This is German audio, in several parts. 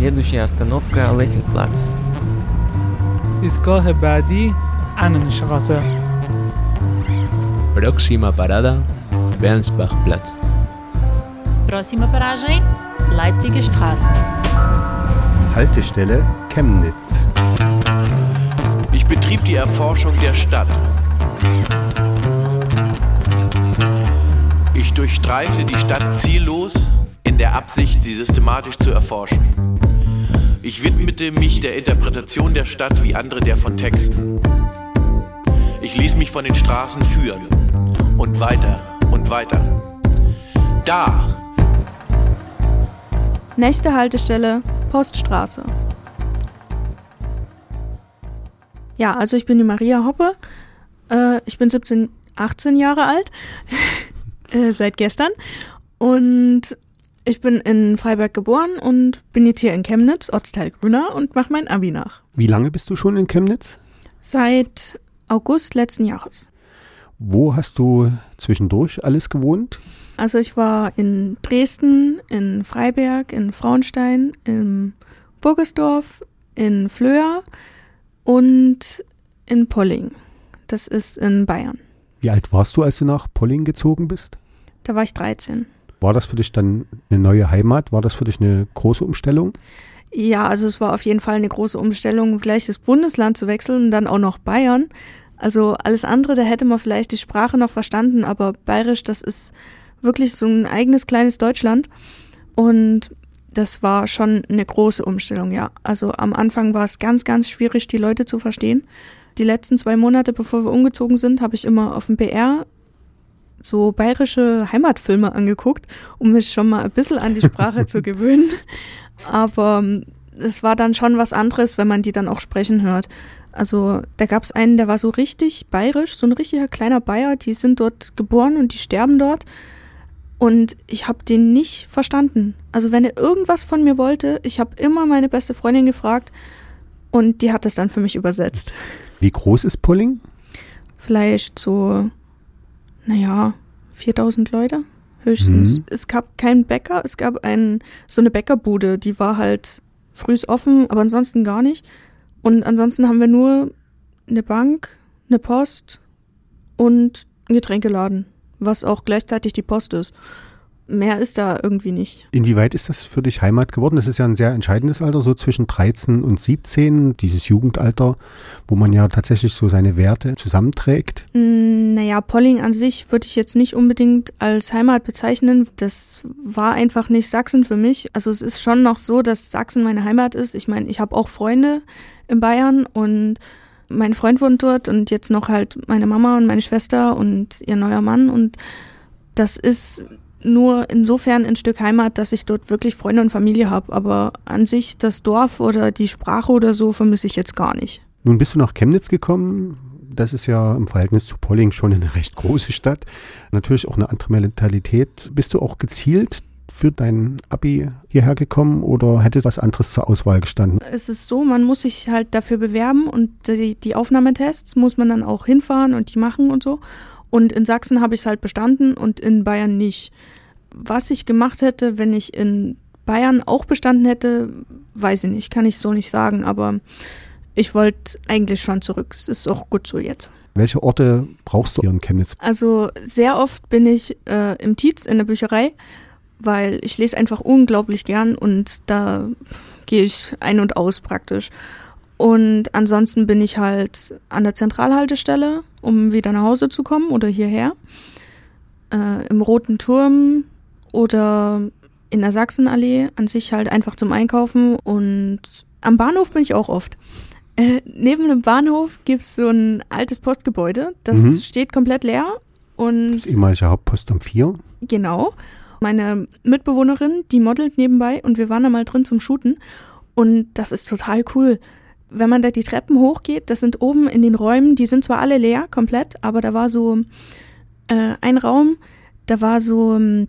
Следующая остановка Лессингплац. ایستگاه بعدی Annenstraße. Próxima parada, Bernsbachplatz. Próxima paragem, Leipziger Straße. Haltestelle Chemnitz. Ich betrieb die Erforschung der Stadt. Ich durchstreifte die Stadt ziellos in der Absicht, sie systematisch zu erforschen. Ich widmete mich der Interpretation der Stadt wie andere der von Texten. Ich ließ mich von den Straßen führen und weiter und weiter. Da, Nächste Haltestelle Poststraße. Ja, also ich bin die Maria Hoppe. Äh, ich bin 17, 18 Jahre alt. äh, seit gestern. Und ich bin in Freiberg geboren und bin jetzt hier in Chemnitz, Ortsteil Grüner, und mache mein Abi nach. Wie lange bist du schon in Chemnitz? Seit August letzten Jahres. Wo hast du zwischendurch alles gewohnt? Also ich war in Dresden, in Freiberg, in Frauenstein, in Burgersdorf, in Flöa und in Polling. Das ist in Bayern. Wie alt warst du, als du nach Polling gezogen bist? Da war ich 13. War das für dich dann eine neue Heimat? War das für dich eine große Umstellung? Ja, also es war auf jeden Fall eine große Umstellung, gleich das Bundesland zu wechseln und dann auch noch Bayern. Also alles andere, da hätte man vielleicht die Sprache noch verstanden, aber Bayerisch, das ist wirklich so ein eigenes kleines Deutschland. Und das war schon eine große Umstellung, ja. Also am Anfang war es ganz, ganz schwierig, die Leute zu verstehen. Die letzten zwei Monate, bevor wir umgezogen sind, habe ich immer auf dem BR so bayerische Heimatfilme angeguckt, um mich schon mal ein bisschen an die Sprache zu gewöhnen. Aber ähm, es war dann schon was anderes, wenn man die dann auch sprechen hört. Also da gab es einen, der war so richtig bayerisch, so ein richtiger kleiner Bayer, die sind dort geboren und die sterben dort. Und ich habe den nicht verstanden. Also wenn er irgendwas von mir wollte, ich habe immer meine beste Freundin gefragt und die hat das dann für mich übersetzt. Wie groß ist Polling? Vielleicht so, naja, 4000 Leute höchstens. Mhm. Es gab keinen Bäcker, es gab ein, so eine Bäckerbude, die war halt frühs offen, aber ansonsten gar nicht. Und ansonsten haben wir nur eine Bank, eine Post und einen Getränkeladen, was auch gleichzeitig die Post ist. Mehr ist da irgendwie nicht. Inwieweit ist das für dich Heimat geworden? Das ist ja ein sehr entscheidendes Alter, so zwischen 13 und 17, dieses Jugendalter, wo man ja tatsächlich so seine Werte zusammenträgt. Mm, Naja, Polling an sich würde ich jetzt nicht unbedingt als Heimat bezeichnen. Das war einfach nicht Sachsen für mich. Also es ist schon noch so, dass Sachsen meine Heimat ist. Ich meine, ich habe auch Freunde in Bayern und mein Freund wohnt dort und jetzt noch halt meine Mama und meine Schwester und ihr neuer Mann und das ist nur insofern ein Stück Heimat, dass ich dort wirklich Freunde und Familie habe. Aber an sich das Dorf oder die Sprache oder so vermisse ich jetzt gar nicht. Nun bist du nach Chemnitz gekommen. Das ist ja im Verhältnis zu Polling schon eine recht große Stadt. Natürlich auch eine andere Mentalität. Bist du auch gezielt für dein Abi hierher gekommen oder hätte was anderes zur Auswahl gestanden? Es ist so, man muss sich halt dafür bewerben und die, die Aufnahmetests muss man dann auch hinfahren und die machen und so. Und in Sachsen habe ich es halt bestanden und in Bayern nicht. Was ich gemacht hätte, wenn ich in Bayern auch bestanden hätte, weiß ich nicht, kann ich so nicht sagen, aber ich wollte eigentlich schon zurück. Es ist auch gut so jetzt. Welche Orte brauchst du hier in Chemnitz? Also sehr oft bin ich äh, im Tietz in der Bücherei, weil ich lese einfach unglaublich gern und da gehe ich ein und aus praktisch. Und ansonsten bin ich halt an der Zentralhaltestelle, um wieder nach Hause zu kommen oder hierher. Äh, Im Roten Turm oder in der Sachsenallee an sich halt einfach zum Einkaufen. Und am Bahnhof bin ich auch oft. Äh, neben dem Bahnhof gibt es so ein altes Postgebäude. Das Mhm. steht komplett leer. Und Das ehemalige Hauptpostamt 4. Genau. Meine Mitbewohnerin, die modelt nebenbei und wir waren da mal drin zum Shooten. Und das ist total cool. Wenn man da die Treppen hochgeht, das sind oben in den Räumen, die sind zwar alle leer, komplett, aber da war so äh, ein Raum, da war so ähm,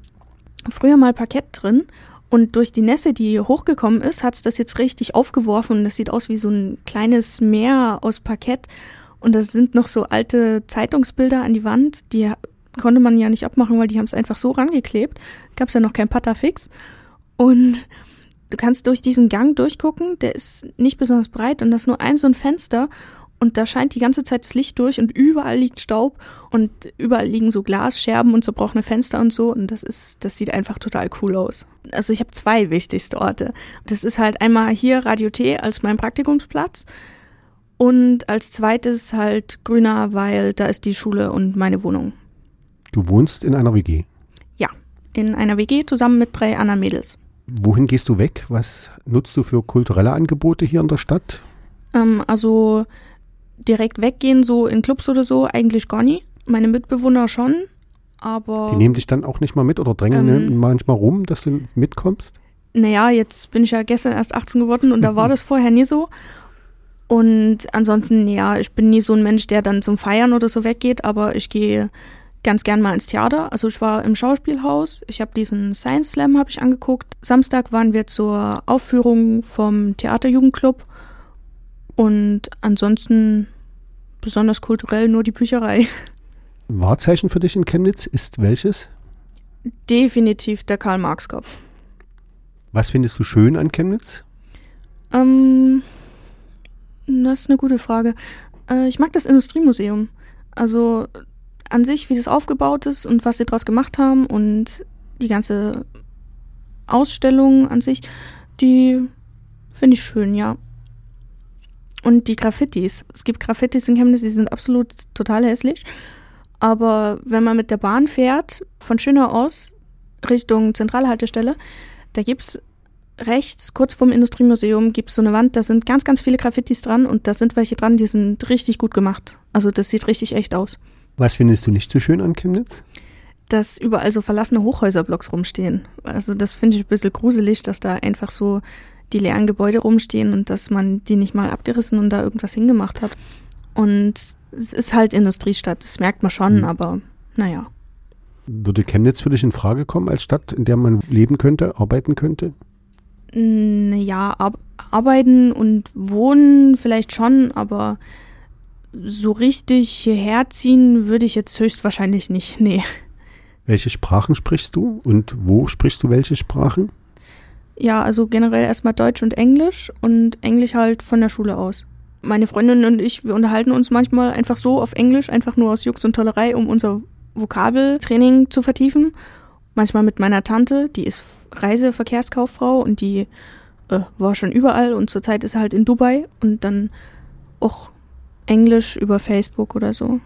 früher mal Parkett drin. Und durch die Nässe, die hochgekommen ist, hat es das jetzt richtig aufgeworfen. Das sieht aus wie so ein kleines Meer aus Parkett. Und da sind noch so alte Zeitungsbilder an die Wand, die konnte man ja nicht abmachen, weil die haben es einfach so rangeklebt. Gab es ja noch kein Patafix. Und du kannst durch diesen Gang durchgucken, der ist nicht besonders breit und das ist nur ein so ein Fenster und da scheint die ganze Zeit das Licht durch und überall liegt Staub und überall liegen so Glasscherben und zerbrochene Fenster und so und das ist, das sieht einfach total cool aus. Also ich habe zwei wichtigste Orte. Das ist halt einmal hier Radio T als mein Praktikumsplatz und als zweites halt Grüner, weil da ist die Schule und meine Wohnung. Du wohnst in einer WG. Ja, in einer WG zusammen mit drei anderen Mädels. Wohin gehst du weg? Was nutzt du für kulturelle Angebote hier in der Stadt? Ähm, also direkt weggehen, so in Clubs oder so, eigentlich gar nie. Meine Mitbewohner schon, aber. Die nehmen dich dann auch nicht mal mit oder drängen Ähm. manchmal rum, dass du mitkommst? Naja, jetzt bin ich ja gestern erst 18 geworden und da war das vorher nie so. Und ansonsten, ja, ich bin nie so ein Mensch, der dann zum Feiern oder so weggeht, aber ich gehe ganz gern mal ins Theater. Also ich war im Schauspielhaus, ich habe diesen Science Slam habe ich angeguckt. Samstag waren wir zur Aufführung vom Theaterjugendclub und ansonsten besonders kulturell nur die Bücherei. Wahrzeichen für dich in Chemnitz ist welches? Definitiv der Karl-Marx-Kopf. Was findest du schön an Chemnitz? Ähm, das ist eine gute Frage. Äh, ich mag das Industriemuseum. Also an sich, wie das aufgebaut ist und was sie daraus gemacht haben und die ganze Ausstellung an sich, die finde ich schön, ja. Und die Graffitis. Es gibt Graffitis in Chemnitz, die sind absolut total hässlich. Aber wenn man mit der Bahn fährt, von Schönau aus Richtung Zentralhaltestelle, da gibt es rechts, kurz vorm Industriemuseum, gibt es so eine Wand, da sind ganz, ganz viele Graffitis dran und da sind welche dran, die sind richtig gut gemacht. Also das sieht richtig echt aus. Was findest du nicht so schön an Chemnitz? Dass überall so verlassene Hochhäuserblocks rumstehen. Also das finde ich ein bisschen gruselig, dass da einfach so die leeren Gebäude rumstehen und dass man die nicht mal abgerissen und da irgendwas hingemacht hat. Und es ist halt Industriestadt, das merkt man schon, Hm. aber naja. Würde Chemnitz für dich in Frage kommen als Stadt, in der man leben könnte, arbeiten könnte? Naja, ar arbeiten und wohnen vielleicht schon, aber so richtig hierher ziehen würde ich jetzt höchstwahrscheinlich nicht. Nee. Welche Sprachen sprichst du und wo sprichst du welche Sprachen? Ja, also generell erstmal Deutsch und Englisch und Englisch halt von der Schule aus. Meine Freundin und ich, wir unterhalten uns manchmal einfach so auf Englisch, einfach nur aus Jux und Tollerei, um unser Vokabeltraining zu vertiefen. Manchmal mit meiner Tante, die ist Reiseverkehrskauffrau und die äh, war schon überall und zurzeit ist sie halt in Dubai und dann auch Englisch über Facebook oder so.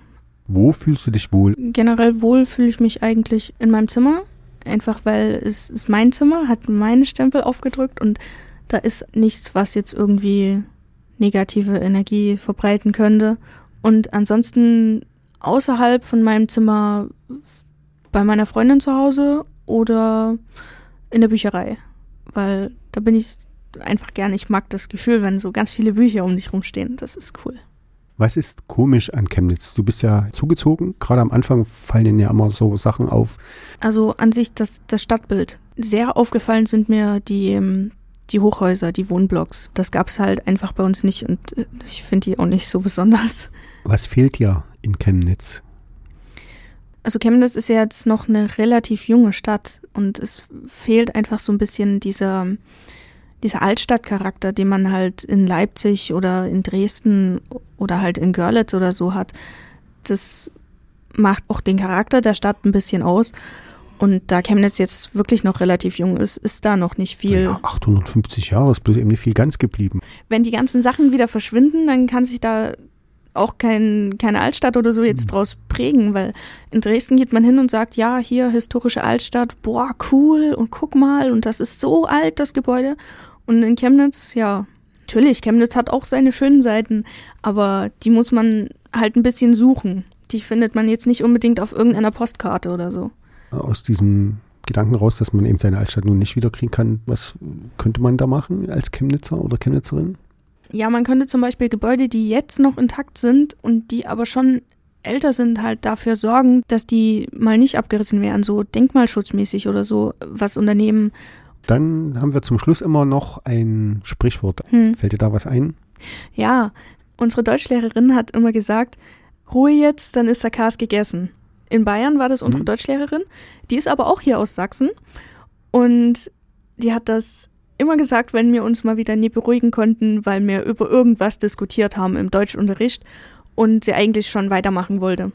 Wo fühlst du dich wohl? Generell wohl fühle ich mich eigentlich in meinem Zimmer, einfach weil es ist mein Zimmer, hat meine Stempel aufgedrückt und da ist nichts, was jetzt irgendwie negative Energie verbreiten könnte. Und ansonsten außerhalb von meinem Zimmer bei meiner Freundin zu Hause oder in der Bücherei, weil da bin ich einfach gerne, ich mag das Gefühl, wenn so ganz viele Bücher um dich rumstehen, das ist cool. Was ist komisch an Chemnitz? Du bist ja zugezogen. Gerade am Anfang fallen dir ja immer so Sachen auf. Also an sich das, das Stadtbild. Sehr aufgefallen sind mir die, ähm, die Hochhäuser, die Wohnblocks. Das gab es halt einfach bei uns nicht und äh, ich finde die auch nicht so besonders. Was fehlt dir in Chemnitz? Also Chemnitz ist ja jetzt noch eine relativ junge Stadt und es fehlt einfach so ein bisschen dieser, dieser Altstadtcharakter, den man halt in Leipzig oder in Dresden oder halt in Görlitz oder so hat. Das macht auch den Charakter der Stadt ein bisschen aus. Und da Chemnitz jetzt wirklich noch relativ jung ist, ist da noch nicht viel. Ja, 850 Jahre ist bloß eben nicht viel ganz geblieben. Wenn die ganzen Sachen wieder verschwinden, dann kann sich da auch kein, keine Altstadt oder so jetzt draus prägen, weil in Dresden geht man hin und sagt, ja, hier historische Altstadt, boah, cool und guck mal und das ist so alt, das Gebäude. Und in Chemnitz, ja, natürlich, Chemnitz hat auch seine schönen Seiten, aber die muss man halt ein bisschen suchen. Die findet man jetzt nicht unbedingt auf irgendeiner Postkarte oder so. Aus diesem Gedanken raus, dass man eben seine Altstadt nun nicht wiederkriegen kann, was könnte man da machen als Chemnitzer oder Chemnitzerin? Ja, man könnte zum Beispiel Gebäude, die jetzt noch intakt sind und die aber schon älter sind, halt dafür sorgen, dass die mal nicht abgerissen werden, so denkmalschutzmäßig oder so, was Unternehmen. Dann haben wir zum Schluss immer noch ein Sprichwort. Hm. Fällt dir da was ein? Ja, unsere Deutschlehrerin hat immer gesagt, Ruhe jetzt, dann ist der Kas gegessen. In Bayern war das unsere Mhm. Deutschlehrerin. Die ist aber auch hier aus Sachsen. Und die hat das immer gesagt, wenn wir uns mal wieder nie beruhigen konnten, weil wir über irgendwas diskutiert haben im Deutschunterricht und sie eigentlich schon weitermachen wollte.